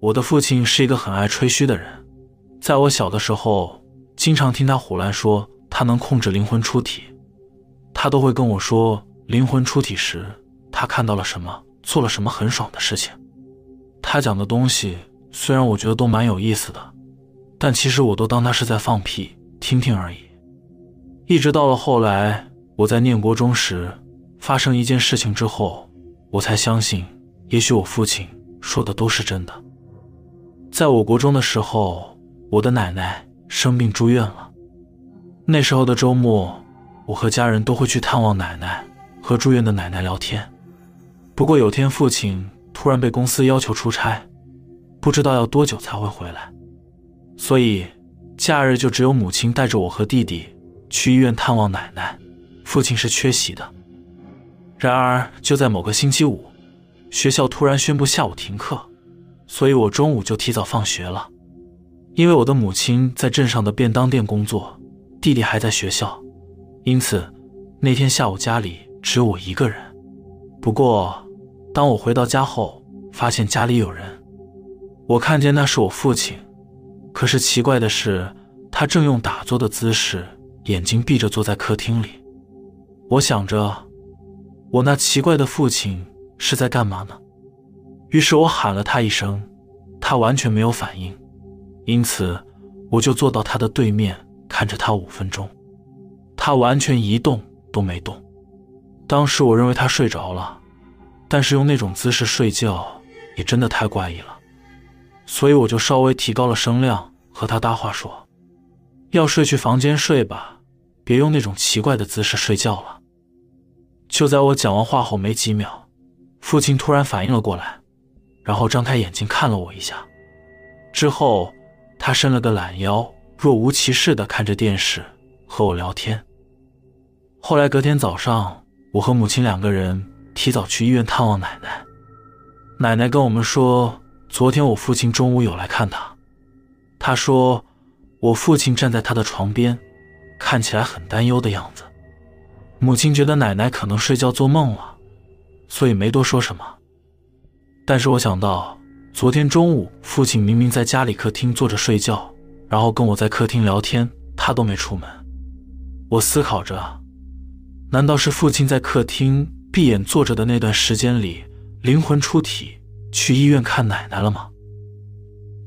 我的父亲是一个很爱吹嘘的人，在我小的时候，经常听他胡乱说他能控制灵魂出体，他都会跟我说灵魂出体时他看到了什么，做了什么很爽的事情。他讲的东西虽然我觉得都蛮有意思的，但其实我都当他是在放屁，听听而已。一直到了后来，我在念国中时发生一件事情之后，我才相信，也许我父亲说的都是真的。在我国中的时候，我的奶奶生病住院了。那时候的周末，我和家人都会去探望奶奶，和住院的奶奶聊天。不过有天父亲突然被公司要求出差，不知道要多久才会回来，所以假日就只有母亲带着我和弟弟去医院探望奶奶，父亲是缺席的。然而就在某个星期五，学校突然宣布下午停课。所以我中午就提早放学了，因为我的母亲在镇上的便当店工作，弟弟还在学校，因此那天下午家里只有我一个人。不过，当我回到家后，发现家里有人，我看见那是我父亲，可是奇怪的是，他正用打坐的姿势，眼睛闭着坐在客厅里。我想着，我那奇怪的父亲是在干嘛呢？于是我喊了他一声，他完全没有反应，因此我就坐到他的对面看着他五分钟，他完全一动都没动。当时我认为他睡着了，但是用那种姿势睡觉也真的太怪异了，所以我就稍微提高了声量和他搭话说：“要睡去房间睡吧，别用那种奇怪的姿势睡觉了。”就在我讲完话后没几秒，父亲突然反应了过来。然后张开眼睛看了我一下，之后他伸了个懒腰，若无其事地看着电视和我聊天。后来隔天早上，我和母亲两个人提早去医院探望奶奶。奶奶跟我们说，昨天我父亲中午有来看她。她说，我父亲站在她的床边，看起来很担忧的样子。母亲觉得奶奶可能睡觉做梦了，所以没多说什么。但是我想到，昨天中午父亲明明在家里客厅坐着睡觉，然后跟我在客厅聊天，他都没出门。我思考着，难道是父亲在客厅闭眼坐着的那段时间里，灵魂出体去医院看奶奶了吗？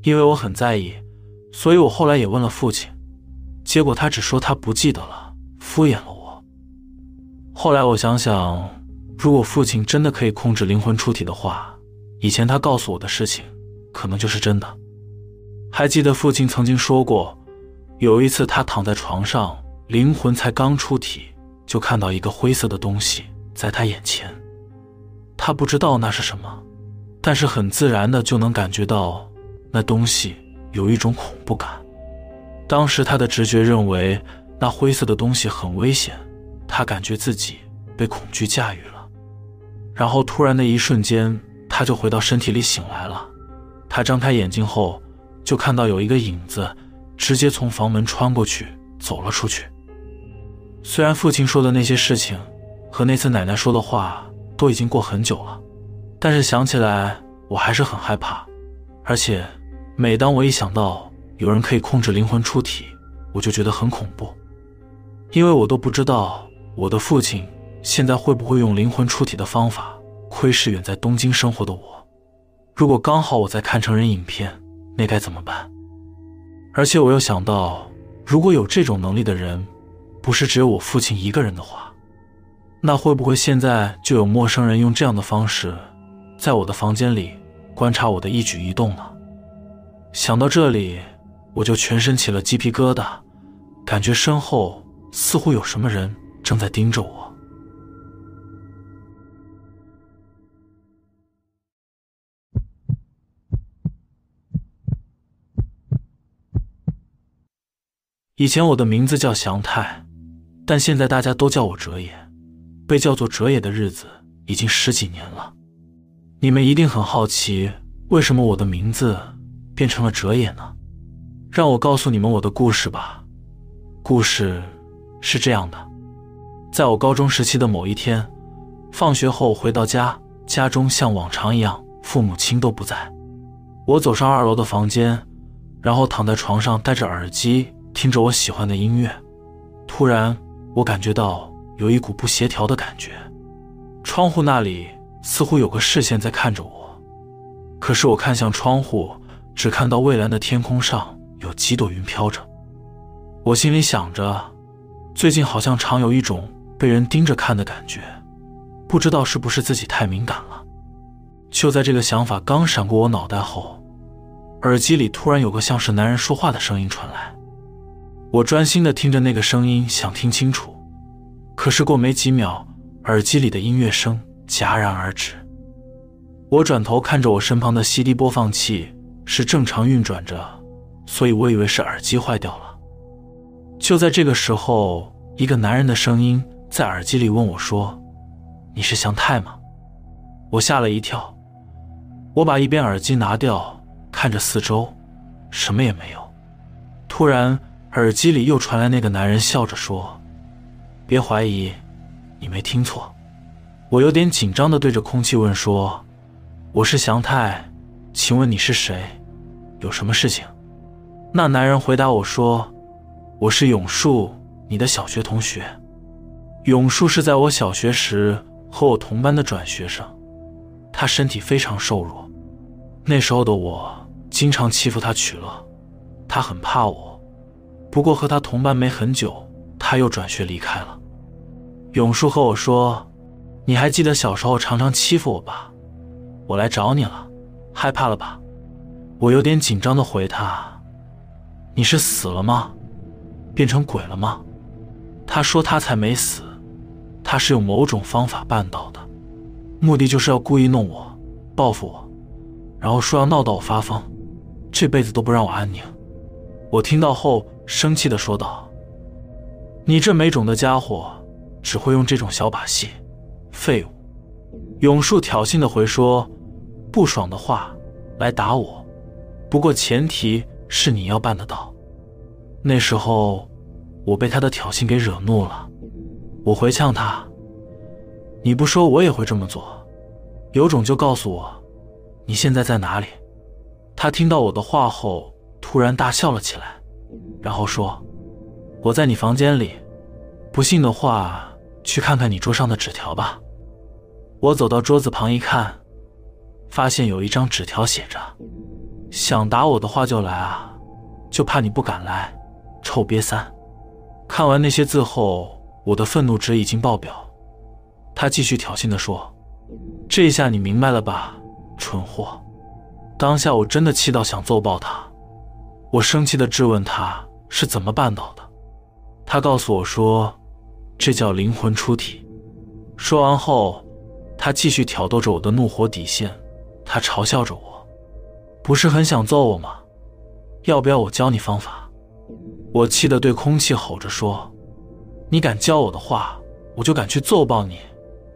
因为我很在意，所以我后来也问了父亲，结果他只说他不记得了，敷衍了我。后来我想想，如果父亲真的可以控制灵魂出体的话，以前他告诉我的事情，可能就是真的。还记得父亲曾经说过，有一次他躺在床上，灵魂才刚出体，就看到一个灰色的东西在他眼前。他不知道那是什么，但是很自然的就能感觉到那东西有一种恐怖感。当时他的直觉认为那灰色的东西很危险，他感觉自己被恐惧驾驭了。然后突然的一瞬间。他就回到身体里醒来了。他张开眼睛后，就看到有一个影子直接从房门穿过去走了出去。虽然父亲说的那些事情和那次奶奶说的话都已经过很久了，但是想起来我还是很害怕。而且每当我一想到有人可以控制灵魂出体，我就觉得很恐怖，因为我都不知道我的父亲现在会不会用灵魂出体的方法。窥视远在东京生活的我，如果刚好我在看成人影片，那该怎么办？而且我又想到，如果有这种能力的人，不是只有我父亲一个人的话，那会不会现在就有陌生人用这样的方式，在我的房间里观察我的一举一动呢？想到这里，我就全身起了鸡皮疙瘩，感觉身后似乎有什么人正在盯着我。以前我的名字叫祥太，但现在大家都叫我哲野。被叫做哲野的日子已经十几年了。你们一定很好奇，为什么我的名字变成了哲野呢？让我告诉你们我的故事吧。故事是这样的：在我高中时期的某一天，放学后回到家，家中像往常一样，父母亲都不在。我走上二楼的房间，然后躺在床上，戴着耳机听着我喜欢的音乐。突然，我感觉到有一股不协调的感觉，窗户那里似乎有个视线在看着我。可是我看向窗户，只看到蔚蓝的天空上有几朵云飘着。我心里想着，最近好像常有一种被人盯着看的感觉，不知道是不是自己太敏感了。就在这个想法刚闪过我脑袋后，耳机里突然有个像是男人说话的声音传来。我专心的听着那个声音，想听清楚。可是过没几秒，耳机里的音乐声戛然而止。我转头看着我身旁的 CD 播放器是正常运转着，所以我以为是耳机坏掉了。就在这个时候，一个男人的声音在耳机里问我说：“你是祥太吗？”我吓了一跳。我把一边耳机拿掉，看着四周，什么也没有。突然，耳机里又传来那个男人笑着说：“别怀疑，你没听错。”我有点紧张的对着空气问说：“我是祥太，请问你是谁？有什么事情？”那男人回答我说：“我是永树，你的小学同学。永树是在我小学时和我同班的转学生，他身体非常瘦弱。”那时候的我经常欺负他取乐，他很怕我。不过和他同班没很久，他又转学离开了。永树和我说：“你还记得小时候常常欺负我吧？我来找你了，害怕了吧？”我有点紧张的回他：“你是死了吗？变成鬼了吗？”他说他才没死，他是用某种方法办到的，目的就是要故意弄我，报复我。然后说要闹到我发疯，这辈子都不让我安宁。我听到后生气的说道：“你这没种的家伙，只会用这种小把戏，废物！”永树挑衅的回说：“不爽的话来打我，不过前提是你要办得到。”那时候我被他的挑衅给惹怒了，我回呛他：“你不说我也会这么做，有种就告诉我。”你现在在哪里？他听到我的话后，突然大笑了起来，然后说：“我在你房间里，不信的话，去看看你桌上的纸条吧。”我走到桌子旁一看，发现有一张纸条写着：“想打我的话就来啊，就怕你不敢来，臭瘪三。”看完那些字后，我的愤怒值已经爆表。他继续挑衅地说：“这下你明白了吧？”蠢货！当下我真的气到想揍爆他。我生气的质问他是怎么办到的。他告诉我说：“这叫灵魂出体。”说完后，他继续挑逗着我的怒火底线。他嘲笑着我：“不是很想揍我吗？要不要我教你方法？”我气得对空气吼着说：“你敢教我的话，我就敢去揍爆你！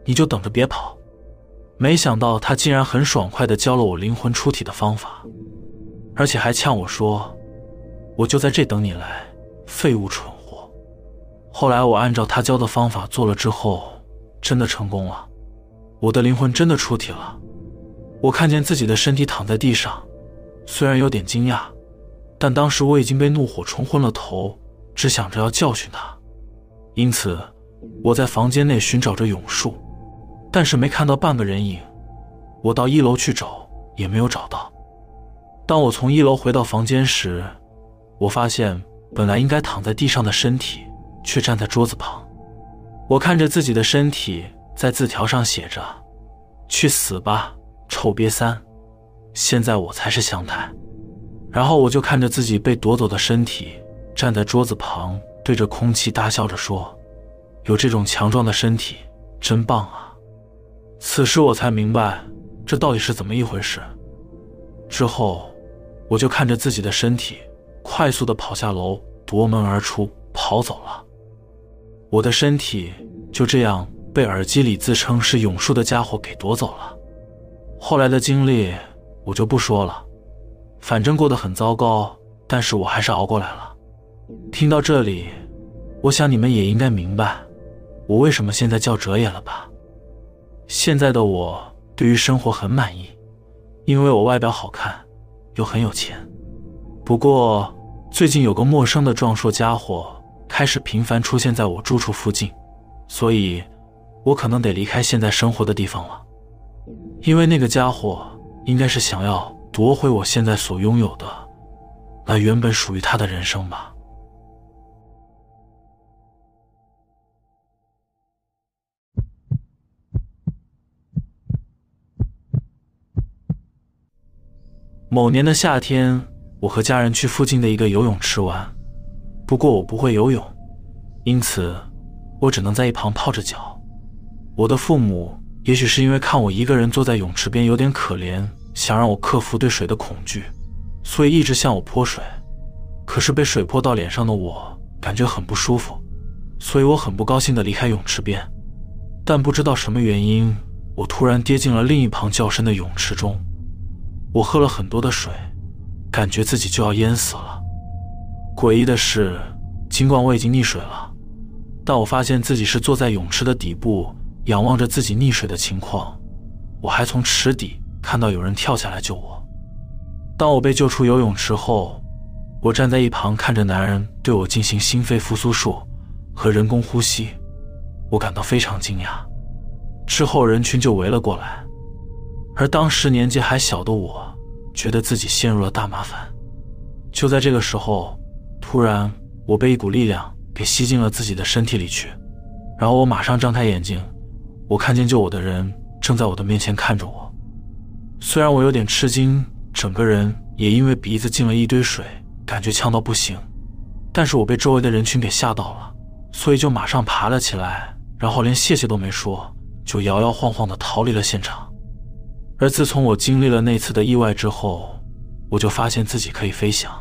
你就等着别跑！”没想到他竟然很爽快地教了我灵魂出体的方法，而且还呛我说：“我就在这等你来，废物蠢货。”后来我按照他教的方法做了之后，真的成功了，我的灵魂真的出体了。我看见自己的身体躺在地上，虽然有点惊讶，但当时我已经被怒火冲昏了头，只想着要教训他，因此我在房间内寻找着永树。但是没看到半个人影，我到一楼去找也没有找到。当我从一楼回到房间时，我发现本来应该躺在地上的身体却站在桌子旁。我看着自己的身体，在字条上写着：“去死吧，臭瘪三！现在我才是香太。”然后我就看着自己被夺走的身体，站在桌子旁，对着空气大笑着说：“有这种强壮的身体，真棒啊！”此时我才明白，这到底是怎么一回事。之后，我就看着自己的身体快速的跑下楼，夺门而出，跑走了。我的身体就这样被耳机里自称是永树的家伙给夺走了。后来的经历我就不说了，反正过得很糟糕，但是我还是熬过来了。听到这里，我想你们也应该明白，我为什么现在叫哲野了吧。现在的我对于生活很满意，因为我外表好看，又很有钱。不过最近有个陌生的壮硕家伙开始频繁出现在我住处附近，所以我可能得离开现在生活的地方了。因为那个家伙应该是想要夺回我现在所拥有的，那原本属于他的人生吧。某年的夏天，我和家人去附近的一个游泳池玩。不过我不会游泳，因此我只能在一旁泡着脚。我的父母也许是因为看我一个人坐在泳池边有点可怜，想让我克服对水的恐惧，所以一直向我泼水。可是被水泼到脸上的我感觉很不舒服，所以我很不高兴地离开泳池边。但不知道什么原因，我突然跌进了另一旁较深的泳池中。我喝了很多的水，感觉自己就要淹死了。诡异的是，尽管我已经溺水了，但我发现自己是坐在泳池的底部，仰望着自己溺水的情况。我还从池底看到有人跳下来救我。当我被救出游泳池后，我站在一旁看着男人对我进行心肺复苏术和人工呼吸，我感到非常惊讶。之后人群就围了过来。而当时年纪还小的我，觉得自己陷入了大麻烦。就在这个时候，突然我被一股力量给吸进了自己的身体里去，然后我马上张开眼睛，我看见救我的人正在我的面前看着我。虽然我有点吃惊，整个人也因为鼻子进了一堆水，感觉呛到不行，但是我被周围的人群给吓到了，所以就马上爬了起来，然后连谢谢都没说，就摇摇晃晃地逃离了现场。而自从我经历了那次的意外之后，我就发现自己可以飞翔。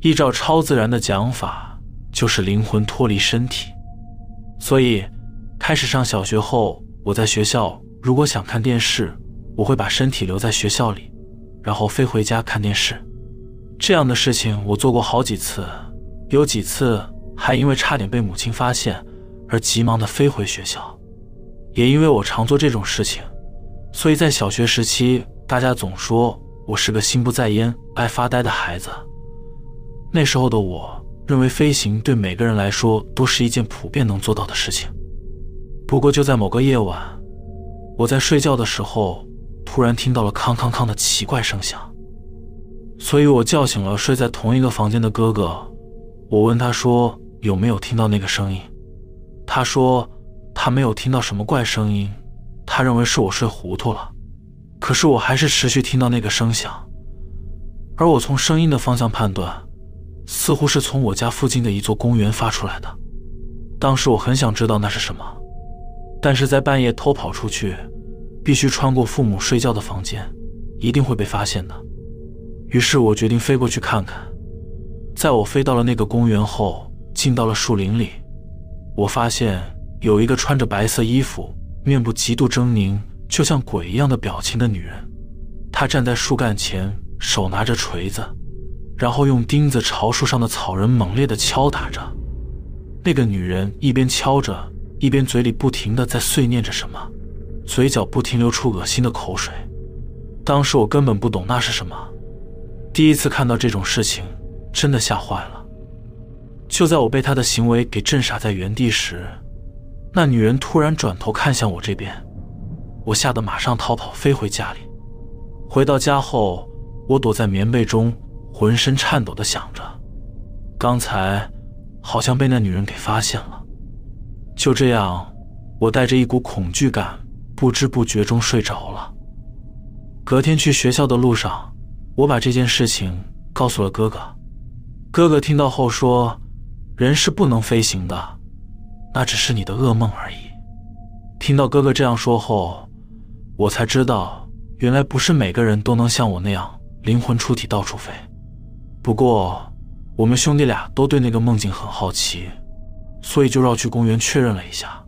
依照超自然的讲法，就是灵魂脱离身体。所以，开始上小学后，我在学校如果想看电视，我会把身体留在学校里，然后飞回家看电视。这样的事情我做过好几次，有几次还因为差点被母亲发现而急忙的飞回学校。也因为我常做这种事情。所以在小学时期，大家总说我是个心不在焉、爱发呆的孩子。那时候的我认为飞行对每个人来说都是一件普遍能做到的事情。不过就在某个夜晚，我在睡觉的时候，突然听到了康康康的奇怪声响，所以我叫醒了睡在同一个房间的哥哥。我问他说有没有听到那个声音，他说他没有听到什么怪声音。他认为是我睡糊涂了，可是我还是持续听到那个声响，而我从声音的方向判断，似乎是从我家附近的一座公园发出来的。当时我很想知道那是什么，但是在半夜偷跑出去，必须穿过父母睡觉的房间，一定会被发现的。于是我决定飞过去看看。在我飞到了那个公园后，进到了树林里，我发现有一个穿着白色衣服。面部极度狰狞，就像鬼一样的表情的女人，她站在树干前，手拿着锤子，然后用钉子朝树上的草人猛烈地敲打着。那个女人一边敲着，一边嘴里不停地在碎念着什么，嘴角不停流出恶心的口水。当时我根本不懂那是什么，第一次看到这种事情，真的吓坏了。就在我被她的行为给震傻在原地时，那女人突然转头看向我这边，我吓得马上逃跑，飞回家里。回到家后，我躲在棉被中，浑身颤抖的想着，刚才好像被那女人给发现了。就这样，我带着一股恐惧感，不知不觉中睡着了。隔天去学校的路上，我把这件事情告诉了哥哥。哥哥听到后说：“人是不能飞行的。”那只是你的噩梦而已。听到哥哥这样说后，我才知道，原来不是每个人都能像我那样灵魂出体到处飞。不过，我们兄弟俩都对那个梦境很好奇，所以就绕去公园确认了一下。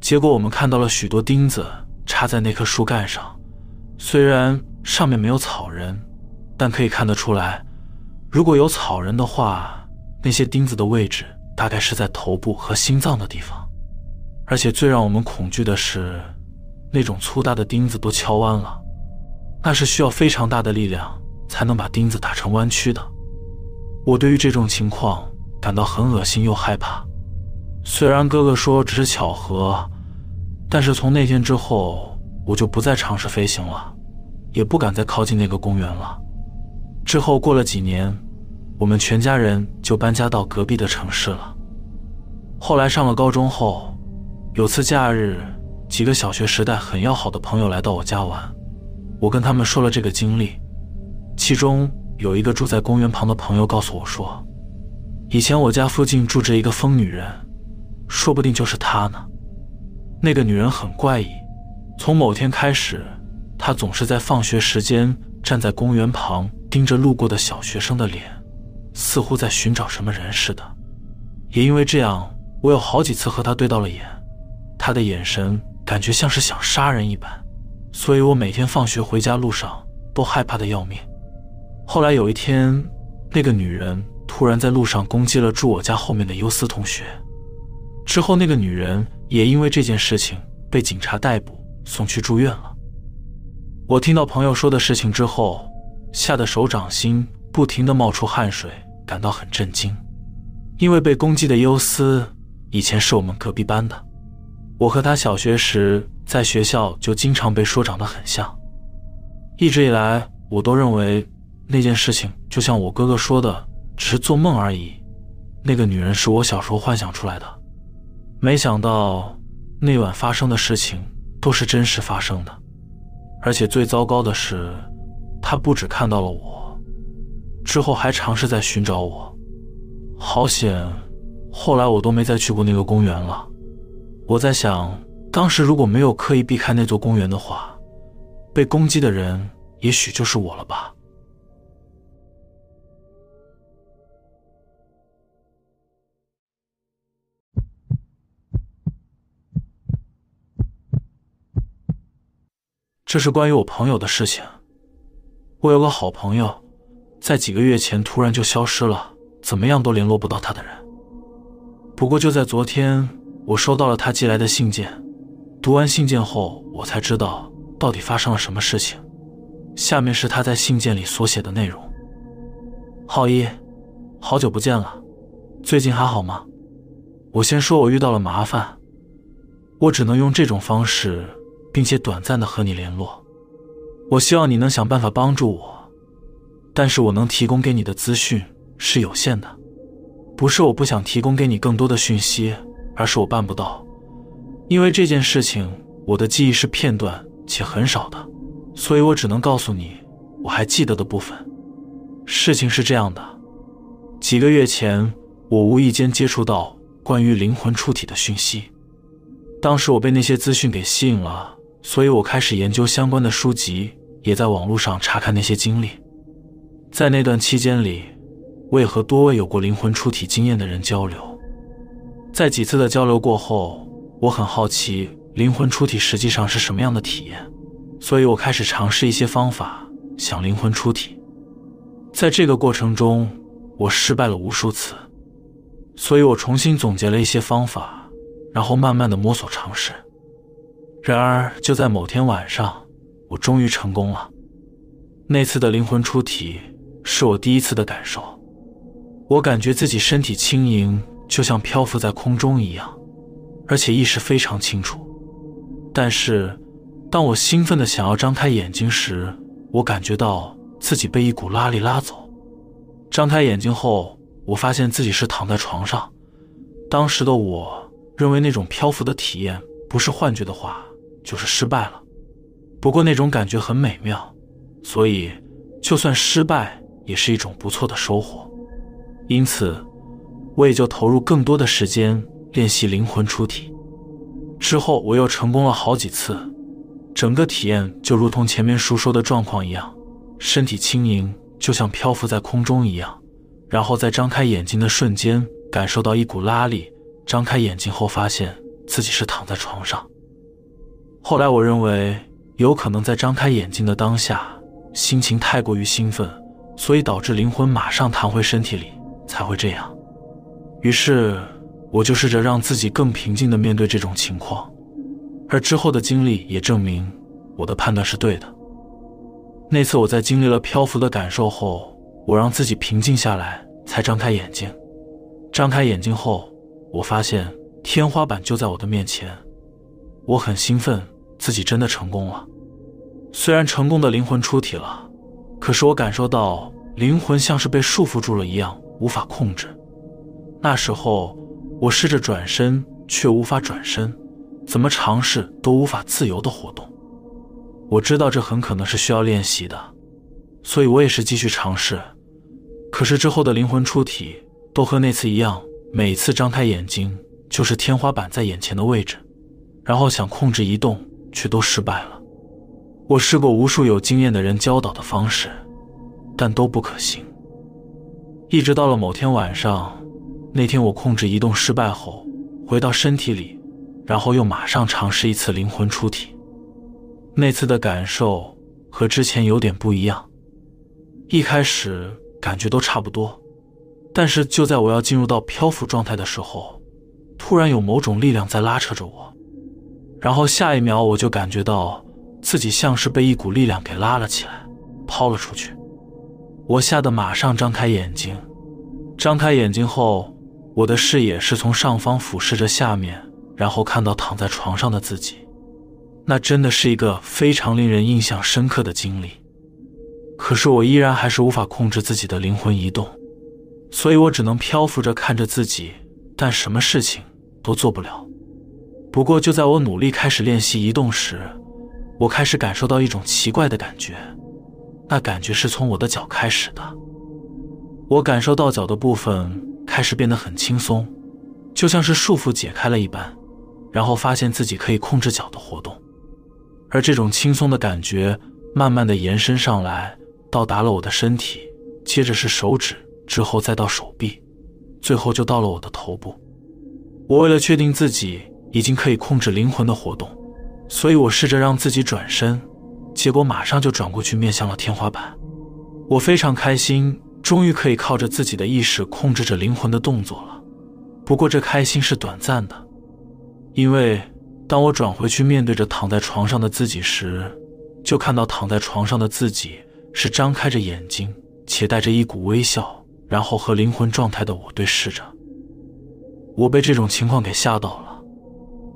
结果我们看到了许多钉子插在那棵树干上，虽然上面没有草人，但可以看得出来，如果有草人的话，那些钉子的位置。大概是在头部和心脏的地方，而且最让我们恐惧的是，那种粗大的钉子都敲弯了，那是需要非常大的力量才能把钉子打成弯曲的。我对于这种情况感到很恶心又害怕。虽然哥哥说只是巧合，但是从那天之后，我就不再尝试飞行了，也不敢再靠近那个公园了。之后过了几年，我们全家人就搬家到隔壁的城市了。后来上了高中后，有次假日，几个小学时代很要好的朋友来到我家玩，我跟他们说了这个经历，其中。有一个住在公园旁的朋友告诉我说，以前我家附近住着一个疯女人，说不定就是她呢。那个女人很怪异，从某天开始，她总是在放学时间站在公园旁，盯着路过的小学生的脸，似乎在寻找什么人似的。也因为这样，我有好几次和他对到了眼，他的眼神感觉像是想杀人一般，所以我每天放学回家路上都害怕的要命。后来有一天，那个女人突然在路上攻击了住我家后面的优斯同学。之后，那个女人也因为这件事情被警察逮捕，送去住院了。我听到朋友说的事情之后，吓得手掌心不停地冒出汗水，感到很震惊。因为被攻击的优斯以前是我们隔壁班的，我和他小学时在学校就经常被说长得很像。一直以来，我都认为。那件事情就像我哥哥说的，只是做梦而已。那个女人是我小时候幻想出来的，没想到那晚发生的事情都是真实发生的，而且最糟糕的是，她不止看到了我，之后还尝试在寻找我。好险，后来我都没再去过那个公园了。我在想，当时如果没有刻意避开那座公园的话，被攻击的人也许就是我了吧。这是关于我朋友的事情。我有个好朋友，在几个月前突然就消失了，怎么样都联络不到他的人。不过就在昨天，我收到了他寄来的信件。读完信件后，我才知道到底发生了什么事情。下面是他在信件里所写的内容：浩一，好久不见了，最近还好吗？我先说我遇到了麻烦，我只能用这种方式。并且短暂的和你联络，我希望你能想办法帮助我，但是我能提供给你的资讯是有限的，不是我不想提供给你更多的讯息，而是我办不到，因为这件事情我的记忆是片段且很少的，所以我只能告诉你我还记得的部分。事情是这样的，几个月前我无意间接触到关于灵魂出体的讯息，当时我被那些资讯给吸引了。所以我开始研究相关的书籍，也在网络上查看那些经历。在那段期间里，我也和多位有过灵魂出体经验的人交流。在几次的交流过后，我很好奇灵魂出体实际上是什么样的体验，所以我开始尝试一些方法想灵魂出体。在这个过程中，我失败了无数次，所以我重新总结了一些方法，然后慢慢的摸索尝试。然而，就在某天晚上，我终于成功了。那次的灵魂出体是我第一次的感受，我感觉自己身体轻盈，就像漂浮在空中一样，而且意识非常清楚。但是，当我兴奋的想要张开眼睛时，我感觉到自己被一股拉力拉走。张开眼睛后，我发现自己是躺在床上。当时的我认为那种漂浮的体验不是幻觉的话。就是失败了，不过那种感觉很美妙，所以就算失败也是一种不错的收获。因此，我也就投入更多的时间练习灵魂出体。之后我又成功了好几次，整个体验就如同前面述说的状况一样，身体轻盈，就像漂浮在空中一样。然后在张开眼睛的瞬间，感受到一股拉力。张开眼睛后，发现自己是躺在床上。后来我认为，有可能在张开眼睛的当下，心情太过于兴奋，所以导致灵魂马上弹回身体里，才会这样。于是，我就试着让自己更平静地面对这种情况，而之后的经历也证明我的判断是对的。那次我在经历了漂浮的感受后，我让自己平静下来，才张开眼睛。张开眼睛后，我发现天花板就在我的面前。我很兴奋，自己真的成功了。虽然成功的灵魂出体了，可是我感受到灵魂像是被束缚住了一样，无法控制。那时候，我试着转身，却无法转身，怎么尝试都无法自由的活动。我知道这很可能是需要练习的，所以我也是继续尝试。可是之后的灵魂出体都和那次一样，每次张开眼睛就是天花板在眼前的位置。然后想控制移动，却都失败了。我试过无数有经验的人教导的方式，但都不可行。一直到了某天晚上，那天我控制移动失败后，回到身体里，然后又马上尝试一次灵魂出体。那次的感受和之前有点不一样。一开始感觉都差不多，但是就在我要进入到漂浮状态的时候，突然有某种力量在拉扯着我。然后下一秒，我就感觉到自己像是被一股力量给拉了起来，抛了出去。我吓得马上张开眼睛。张开眼睛后，我的视野是从上方俯视着下面，然后看到躺在床上的自己。那真的是一个非常令人印象深刻的经历。可是我依然还是无法控制自己的灵魂移动，所以我只能漂浮着看着自己，但什么事情都做不了。不过，就在我努力开始练习移动时，我开始感受到一种奇怪的感觉。那感觉是从我的脚开始的。我感受到脚的部分开始变得很轻松，就像是束缚解开了一般。然后发现自己可以控制脚的活动，而这种轻松的感觉慢慢的延伸上来，到达了我的身体，接着是手指，之后再到手臂，最后就到了我的头部。我为了确定自己。已经可以控制灵魂的活动，所以我试着让自己转身，结果马上就转过去面向了天花板。我非常开心，终于可以靠着自己的意识控制着灵魂的动作了。不过这开心是短暂的，因为当我转回去面对着躺在床上的自己时，就看到躺在床上的自己是张开着眼睛，且带着一股微笑，然后和灵魂状态的我对视着。我被这种情况给吓到了。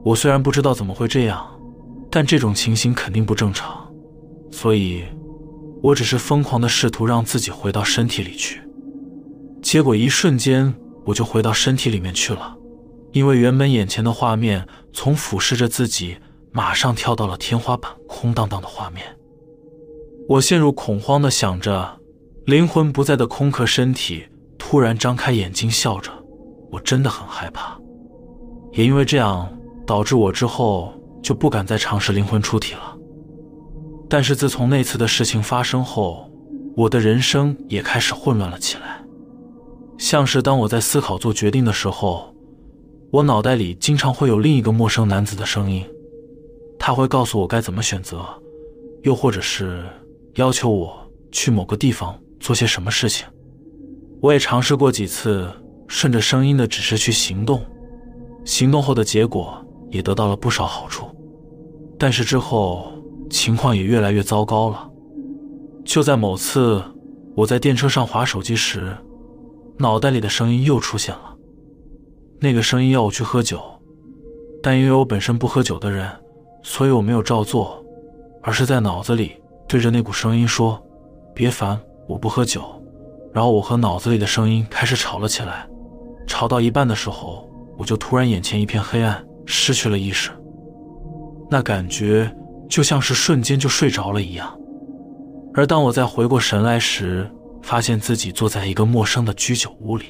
我虽然不知道怎么会这样，但这种情形肯定不正常，所以，我只是疯狂的试图让自己回到身体里去。结果一瞬间我就回到身体里面去了，因为原本眼前的画面从俯视着自己，马上跳到了天花板空荡荡的画面。我陷入恐慌的想着，灵魂不在的空壳身体突然张开眼睛笑着，我真的很害怕，也因为这样。导致我之后就不敢再尝试灵魂出体了。但是自从那次的事情发生后，我的人生也开始混乱了起来。像是当我在思考做决定的时候，我脑袋里经常会有另一个陌生男子的声音，他会告诉我该怎么选择，又或者是要求我去某个地方做些什么事情。我也尝试过几次顺着声音的指示去行动，行动后的结果。也得到了不少好处，但是之后情况也越来越糟糕了。就在某次我在电车上划手机时，脑袋里的声音又出现了。那个声音要我去喝酒，但因为我本身不喝酒的人，所以我没有照做，而是在脑子里对着那股声音说：“别烦，我不喝酒。”然后我和脑子里的声音开始吵了起来，吵到一半的时候，我就突然眼前一片黑暗。失去了意识，那感觉就像是瞬间就睡着了一样。而当我再回过神来时，发现自己坐在一个陌生的居酒屋里，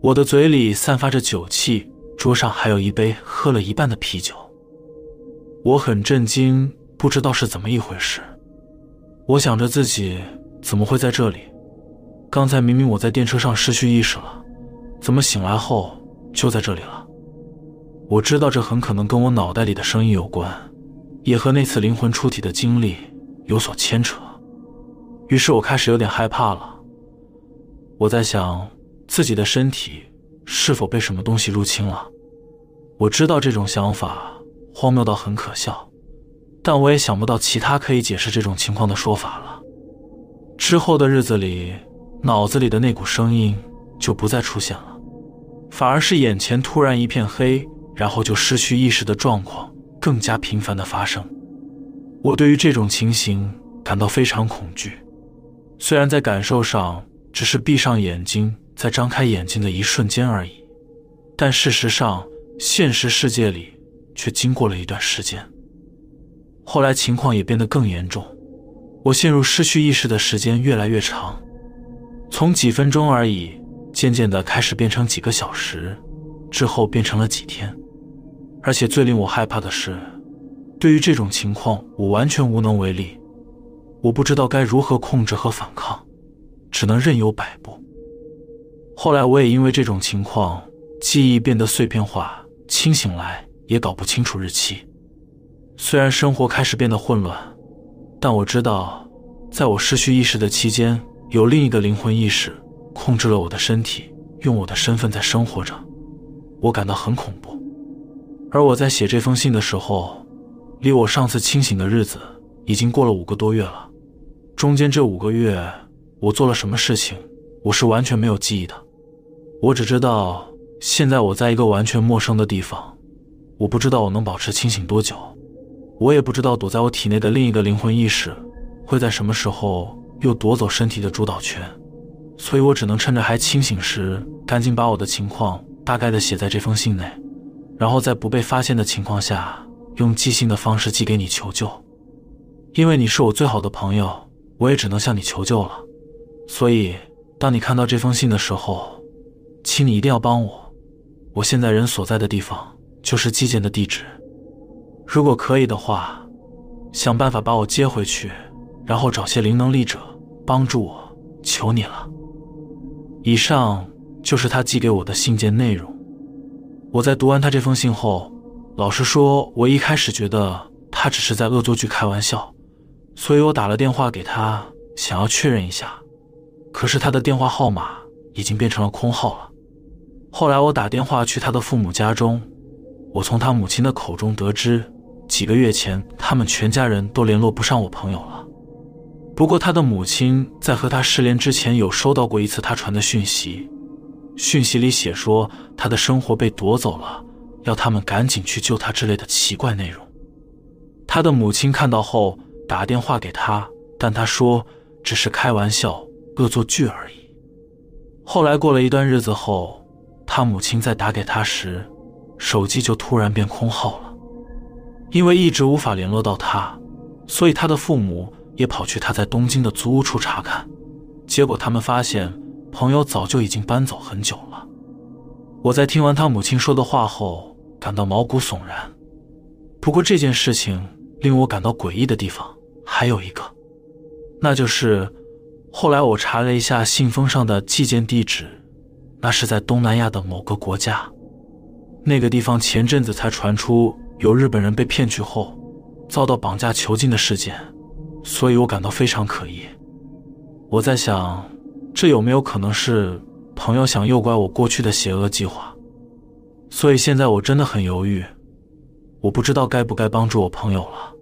我的嘴里散发着酒气，桌上还有一杯喝了一半的啤酒。我很震惊，不知道是怎么一回事。我想着自己怎么会在这里？刚才明明我在电车上失去意识了，怎么醒来后就在这里了？我知道这很可能跟我脑袋里的声音有关，也和那次灵魂出体的经历有所牵扯。于是我开始有点害怕了。我在想，自己的身体是否被什么东西入侵了？我知道这种想法荒谬到很可笑，但我也想不到其他可以解释这种情况的说法了。之后的日子里，脑子里的那股声音就不再出现了，反而是眼前突然一片黑，然后就失去意识的状况更加频繁的发生。我对于这种情形感到非常恐惧。虽然在感受上只是闭上眼睛再张开眼睛的一瞬间而已，但事实上现实世界里却经过了一段时间。后来情况也变得更严重，我陷入失去意识的时间越来越长，从几分钟而已，渐渐的开始变成几个小时，之后变成了几天。而且最令我害怕的是，对于这种情况，我完全无能为力。我不知道该如何控制和反抗，只能任由摆布。后来我也因为这种情况，记忆变得碎片化，清醒来也搞不清楚日期。虽然生活开始变得混乱，但我知道，在我失去意识的期间，有另一个灵魂意识控制了我的身体，用我的身份在生活着。我感到很恐怖。而我在写这封信的时候，离我上次清醒的日子已经过了五个多月了。中间这五个月，我做了什么事情，我是完全没有记忆的。我只知道现在我在一个完全陌生的地方，我不知道我能保持清醒多久，我也不知道躲在我体内的另一个灵魂意识会在什么时候又夺走身体的主导权，所以我只能趁着还清醒时，赶紧把我的情况大概的写在这封信内，然后在不被发现的情况下，用寄信的方式寄给你求救，因为你是我最好的朋友。我也只能向你求救了，所以当你看到这封信的时候，请你一定要帮我。我现在人所在的地方就是寄件的地址，如果可以的话，想办法把我接回去，然后找些灵能力者帮助我，求你了。以上就是他寄给我的信件内容。我在读完他这封信后，老实说，我一开始觉得他只是在恶作剧开玩笑。所以我打了电话给他，想要确认一下，可是他的电话号码已经变成了空号了。后来我打电话去他的父母家中，我从他母亲的口中得知，几个月前他们全家人都联络不上我朋友了。不过他的母亲在和他失联之前有收到过一次他传的讯息，讯息里写说他的生活被夺走了，要他们赶紧去救他之类的奇怪内容。他的母亲看到后。打电话给他，但他说只是开玩笑、恶作剧而已。后来过了一段日子后，他母亲在打给他时，手机就突然变空号了。因为一直无法联络到他，所以他的父母也跑去他在东京的租屋处查看，结果他们发现朋友早就已经搬走很久了。我在听完他母亲说的话后，感到毛骨悚然。不过这件事情令我感到诡异的地方。还有一个，那就是后来我查了一下信封上的寄件地址，那是在东南亚的某个国家。那个地方前阵子才传出有日本人被骗去后遭到绑架囚禁的事件，所以我感到非常可疑。我在想，这有没有可能是朋友想诱拐我过去的邪恶计划？所以现在我真的很犹豫，我不知道该不该帮助我朋友了。